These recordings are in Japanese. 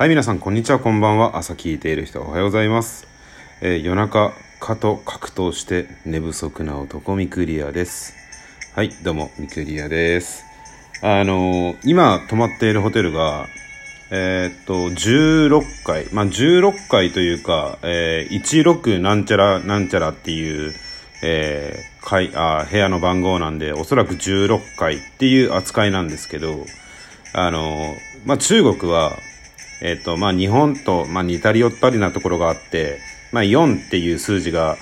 はい、皆さん、こんにちは、こんばんは。朝聞いている人、おはようございます。えー夜中、蚊と格闘して寝不足な男、ミクリアです。はい、どうも、ミクリアです。あのー今、泊まっているホテルが、えーっと、16階、まあ、16階というか、えー16なんちゃらなんちゃらっていう、えー階あ部屋の番号なんで、おそらく16階っていう扱いなんですけど、あのーまあ、中国は、えっ、と、まあ、日本と、まあ、似たり寄ったりなところがあって、まあ、4っていう数字が、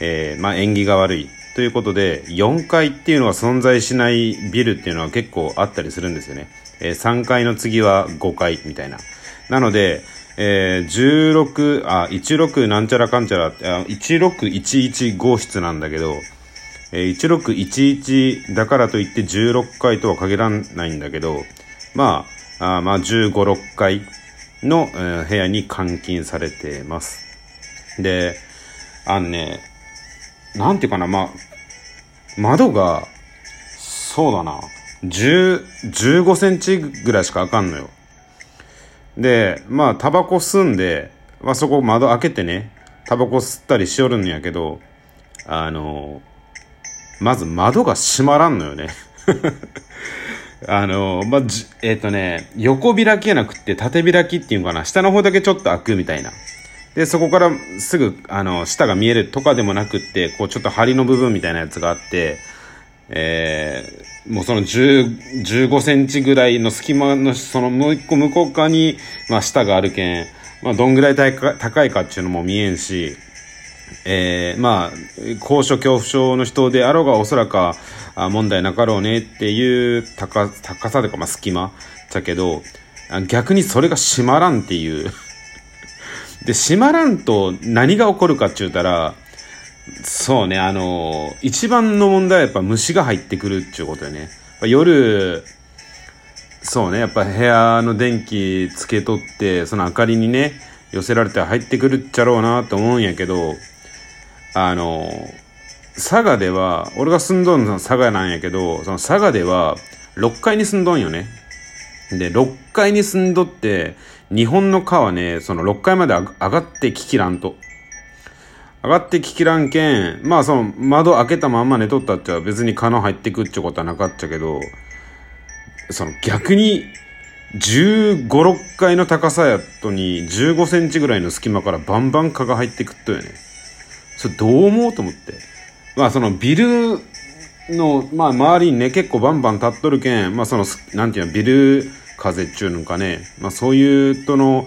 えーまあ、縁起が悪いということで、4階っていうのが存在しないビルっていうのは結構あったりするんですよね。えー3階の次は5階みたいな。なので、えー16、あ、16なんちゃらかんちゃらって、あ1611号室なんだけど、えー1611だからといって16回とは限らないんだけど、まあ、あまあ15、6回の、えー部屋に監禁されてます。で、あのね、なんていうかな、ま、窓が、そうだな、10、15センチぐらいしか開かんのよ。で、まあ、タバコ吸んで、まあそこ窓開けてね、タバコ吸ったりしよるんやけど、あのまず窓が閉まらんのよね。あのまあ、じえっ、とね、横開きやなくて縦開きっていうのかな、下の方だけちょっと開くみたいな。で、そこからすぐ、あの、下が見えるとかでもなくって、こうちょっと梁の部分みたいなやつがあって、えー、もうその10、15センチぐらいの隙間の、そのもう一個向こう側に、まあ下があるけん、まあどんぐらい高いかっていうのも見えんし、えー、まあ、高所恐怖症の人であろうがおそらくあ問題なかろうねっていう高高さとか、まあ、隙間だけど、逆にそれが閉まらんっていう。で、閉まらんと何が起こるかって言ったら、そうね、あの一番の問題はやっぱ虫が入ってくるっていうことよね。夜、そうね、やっぱ部屋の電気つけとって、その明かりにね、寄せられて入ってくるっちゃろうなと思うんやけど、あの、佐賀では、俺が住んどんの佐賀なんやけど、その佐賀では6階に住んどんよね。で、6階に住んどって、日本の川ね、その6階まで上がってききらんと。上がってききらんけん、まあその窓開けたまんま寝とったっちゃ別に蚊の入ってくっちゅことはなかったけど、その逆に15、6階の高さやっとに15センチぐらいの隙間からバンバン蚊が入ってくっとよね。それどう思うと思って？まあそのビルの、まあ周りにね結構バンバン立っとるけん、まあその、なんていうの、ビル風っちゅうのかね、まあそういうとの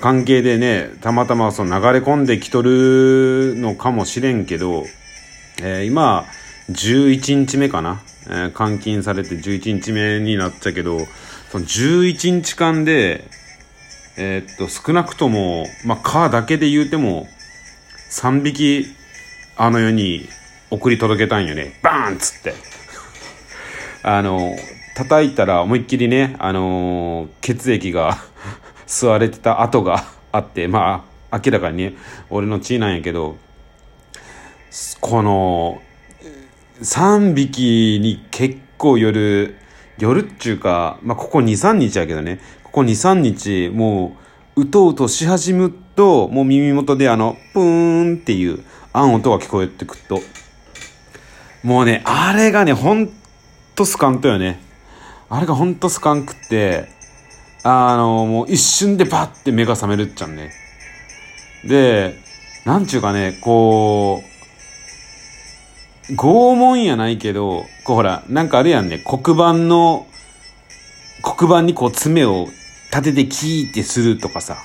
関係でね、たまたまその流れ込んできとるのかもしれんけど、えー今、11日目かな、えー監禁されて11日目になっちゃうけど、その11日間で、えーっと、少なくとも、まあ、カーだけで言うても、3匹、あの世に送り届けたんよね。バーンっつって。あの、叩いたら思いっきりね、あの血液が 吸われてた跡があって、まあ、明らかにね、俺の血なんやけど、この、3匹に結構夜、夜っちゅうか、まあ、ここ2、3日やけどね、ここ2、3日、もう、うとうとし始むと、もう耳元であの、プーンっていう、あん音が聞こえてくると、もうね、あれがね、ほんとスカンとよね。あれがほんとスカンくって、あの、もう一瞬でパッて目が覚めるっちゃんね。で、なんちゅうかね、こう、拷問やないけど、こうほら、なんかあるやんね、黒板の、黒板にこう爪を立ててキーってするとかさ、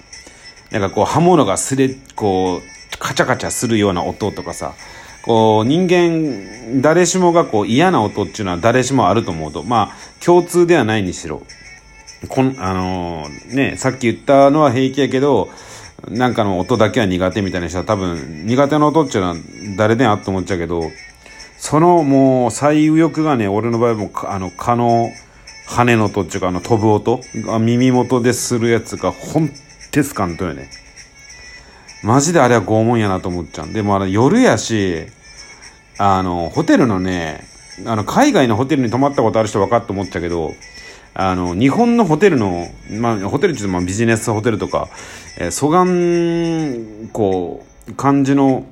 なんかこう刃物がすれ、こう、カチャカチャするような音とかさ、こう人間、誰しもがこう嫌な音っていうのは誰しもあると思うと、まあ共通ではないにしろ、こん、あのーね、さっき言ったのは平気やけど、なんかの音だけは苦手みたいな人は多分苦手な音っていうのは誰でもあっと思っちゃうけど、そのもう最右翼がね、俺の場合もあの蚊の羽の音っていうかあの飛ぶ音が耳元でするやつがほんてすかんとよね。マジであれは拷問やなと思っちゃう。でもあれ夜やし、あの、ホテルのね、あの、海外のホテルに泊まったことある人分かって思っちゃうけど、あの、日本のホテルの、まあ、ホテルっていうと、まあ、ビジネスホテルとか、えー、疎岸、こう、感じの、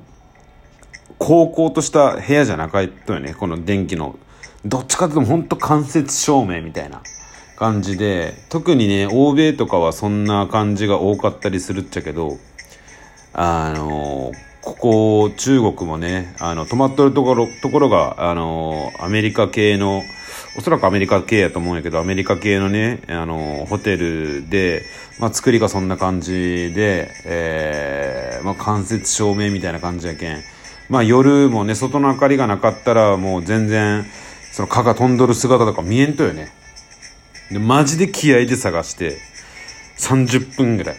高校とした部屋じゃなかったよね。この電気の。どっちかというと、ほんと間接照明みたいな感じで、特にね、欧米とかはそんな感じが多かったりするっちゃけど、あのここ、中国もね、あの、泊まっとるところ、ところが、あのアメリカ系の、おそらくアメリカ系やと思うんやけど、アメリカ系のね、あの、ホテルで、まあ、作りがそんな感じで、えー、まあ、間接照明みたいな感じやけん。まあ、夜もね、外の明かりがなかったら、もう全然、その蚊が飛んどる姿とか見えんとよね。で、マジで気合で探して、30分ぐらい、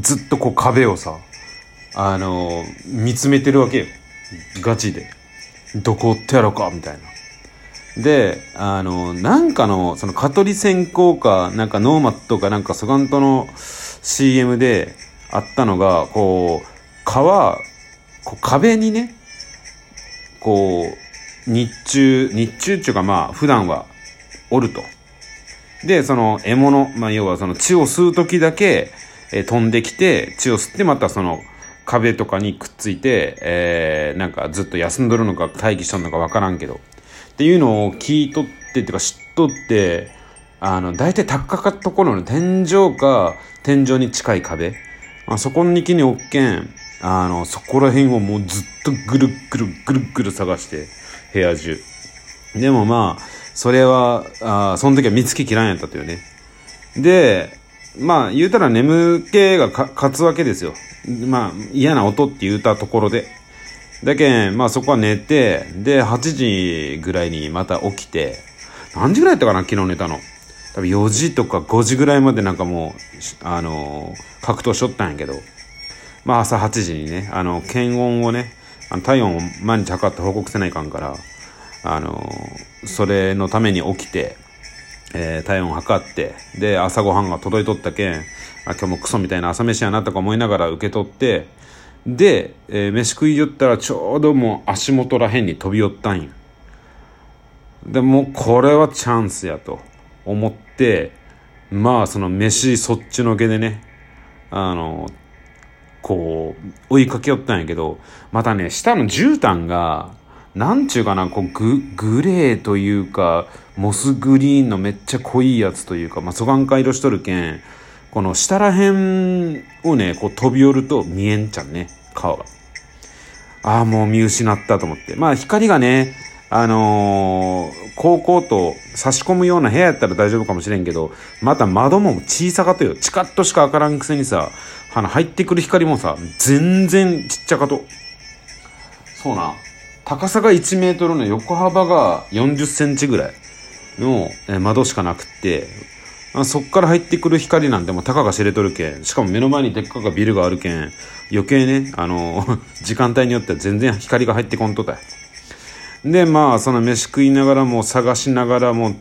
ずっとこう壁をさ、あの、見つめてるわけよ。ガチで。どこおってやろうかみたいな。で、あの、なんかの、その、蚊取り線香か、なんかノーマットかなんかソガントの CM であったのが、こう、蚊は、こう壁にね、こう、日中、日中っていうかまあ、普段はおると。で、その獲物、まあ要はその血を吸う時だけ、えー、飛んできて、血を吸ってまたその壁とかにくっついて、えー、なんかずっと休んどるのか待機しとるのかわからんけど。っていうのを聞いとってっていうか知っとって、あの、大体高かったところの天井か、天井に近い壁。まあ、そこに木におっけん、あの、そこら辺をもうずっとぐるぐるぐるぐる探して、部屋中。でもまあ、それは、あその時は見つけきらんやったというね。で、まあ、言うたら眠気が勝つわけですよ。まあ、嫌な音って言うたところで。だけん、まあそこは寝て、で、8時ぐらいにまた起きて、何時ぐらいやったかな、昨日寝たの。多分4時とか5時ぐらいまでなんかもう、あのー、格闘しとったんやけど、まあ朝8時にね、あの、検温をね、あの体温を毎日測って報告せないかんから、あの、それのために起きて、えー、体温測って、で、朝ごはんが届いとったけん、あ今日もクソみたいな朝飯やなとか思いながら受け取って、で、えー、飯食い寄ったらちょうどもう足元らへんに飛び寄ったんや。で、もうこれはチャンスやと思って、まあその飯そっちのけでね、あの、こう、追いかけよったんやけど、またね、下の絨毯が、なんちゅうかな、こうグ、グレーというか、モスグリーンのめっちゃ濃いやつというか、まあ、疎眼化色しとるけん、この下らへんをね、こう飛び寄ると見えんちゃんね。顔が。ああ、もう見失ったと思って。まあ光がね、あのー、高校と差し込むような部屋やったら大丈夫かもしれんけど、また窓も小さかとよ。チカッとしか開からんくせにさ、あの、入ってくる光もさ、全然ちっちゃかと。そうな。高さが1メートルの横幅が40センチぐらいの窓しかなくって、そっから入ってくる光なんてもうたかが知れとるけん。しかも目の前にでっかかビルがあるけん。余計ね、あの、時間帯によっては全然光が入ってこんとたで、まあ、その飯食いながらも探しながらも、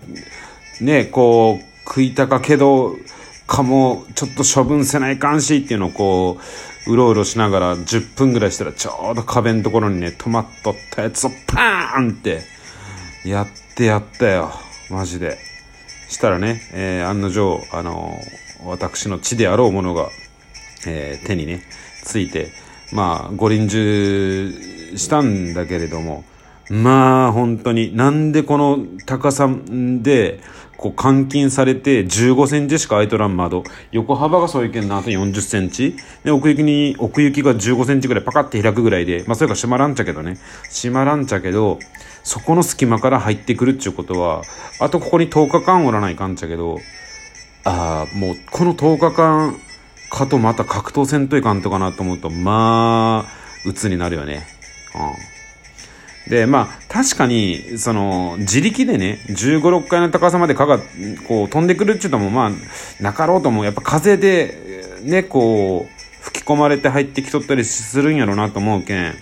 ね、こう、食いたかけど、かも、ちょっと処分せないかんしっていうのをこう、うろうろしながら10分ぐらいしたらちょうど壁のところにね、止まっとったやつをパーンって、やってやったよ。マジで。したらね、えー、案の定、あのー、私の血であろうものが、えー、手にね、ついて、まあ、ご臨終したんだけれども、まあ、本当に、なんでこの高さで、こう、監禁されて15センチしか開いとらん窓。横幅がそういうけんな、あと40センチ。で、奥行きに、奥行きが15センチぐらいパカって開くぐらいで、まあ、それが閉まらんちゃけどね。閉まらんちゃけど、そこの隙間から入ってくるっちゅうことは、あとここに10日間おらないかんちゃけど、ああ、もうこの10日間かとまた格闘戦といかんとかなと思うと、まあ、鬱になるよね。うん。で、まあ、確かに、その、自力でね、15、6階の高さまで蚊が、こう、飛んでくるっていうのも、まあ、なかろうとも、やっぱ風で、ね、こう、吹き込まれて入ってきとったりするんやろうなと思うけん。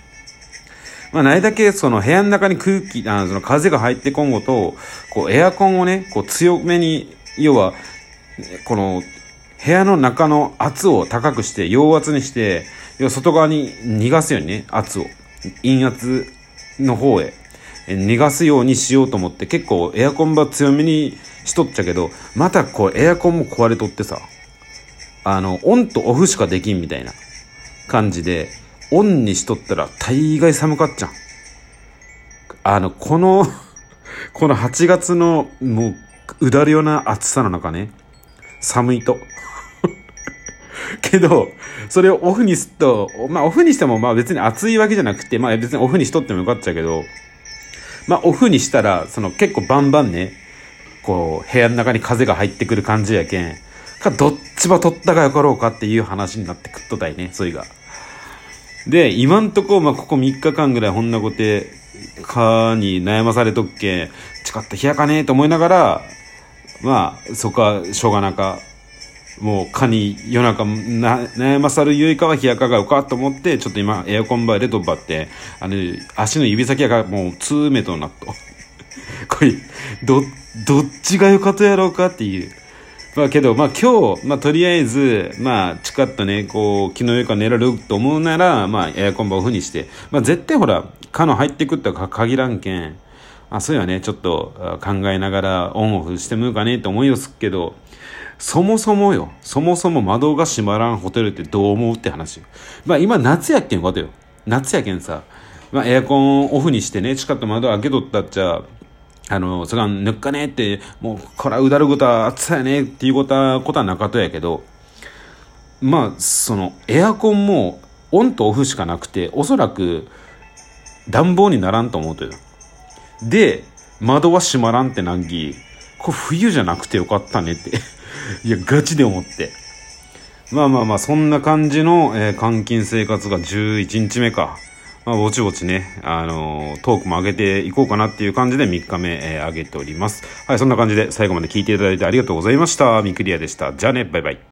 まあ、ないだけその部屋の中に空気、あその風が入ってこんごと、こうエアコンをね、こう強めに、要は、この部屋の中の圧を高くして、陽圧にして、要は外側に逃がすようにね、圧を。陰圧の方へ。逃がすようにしようと思って結構エアコンば強めにしとっちゃけど、またこうエアコンも壊れとってさ、あの、オンとオフしかできんみたいな感じで、オンにしとったら大概寒かっちゃん。あの、このこの8月のもう、うだるような暑さの中ね、寒いと。けど、それをオフにすっと、まあオフにしてもまあ別に暑いわけじゃなくて、まあ別にオフにしとってもよかったけど、まあオフにしたら、その結構バンバンね、こう部屋の中に風が入ってくる感じやけん、かどっちば取ったがよかろうかっていう話になってくっとたいね、そいが。で、今んとこ、まあここ3日間ぐらいほんなことかに悩まされとっけ、誓って冷やかねえと思いながら、まあそこはしょうがなか、もう蚊に夜中な悩まさるよりかは冷やかがよかと思って、ちょっと今エアコンバーでとばって、あの、足の指先がもう2メートルなっと。これ、ど、どっちがよかとやろうかっていう。まあけど、まあ今日、まあとりあえず、まあ近っとね、こう、昨日よか寝られると思うなら、まあエアコンバーオフにして、まあ絶対ほら、蚊の入ってくったか限らんけん、あ、そうやね、ちょっと考えながらオンオフしてもうかねって思いよすけど、そもそもよ、そもそも窓が閉まらんホテルってどう思うって話。まあ今夏やっけんことよ。夏やけんさ、まあエアコンオフにしてね、近く窓開けとったっちゃ、あの、そがん、ぬっかねって、もう、こら、うだることは暑さやねっていうことは、ことはなかとやけど、まあ、その、エアコンも、オンとオフしかなくて、おそらく、暖房にならんと思うとよ。で、窓は閉まらんってなんぎ、これ冬じゃなくてよかったねっていや、ガチで思って。まあまあまあ、そんな感じの、えー、監禁生活が11日目か。まあ、ぼちぼちね、あのー、トークも上げていこうかなっていう感じで3日目、えー、上げております。はい、そんな感じで最後まで聞いていただいてありがとうございました。ミクリアでした。じゃあね、バイバイ。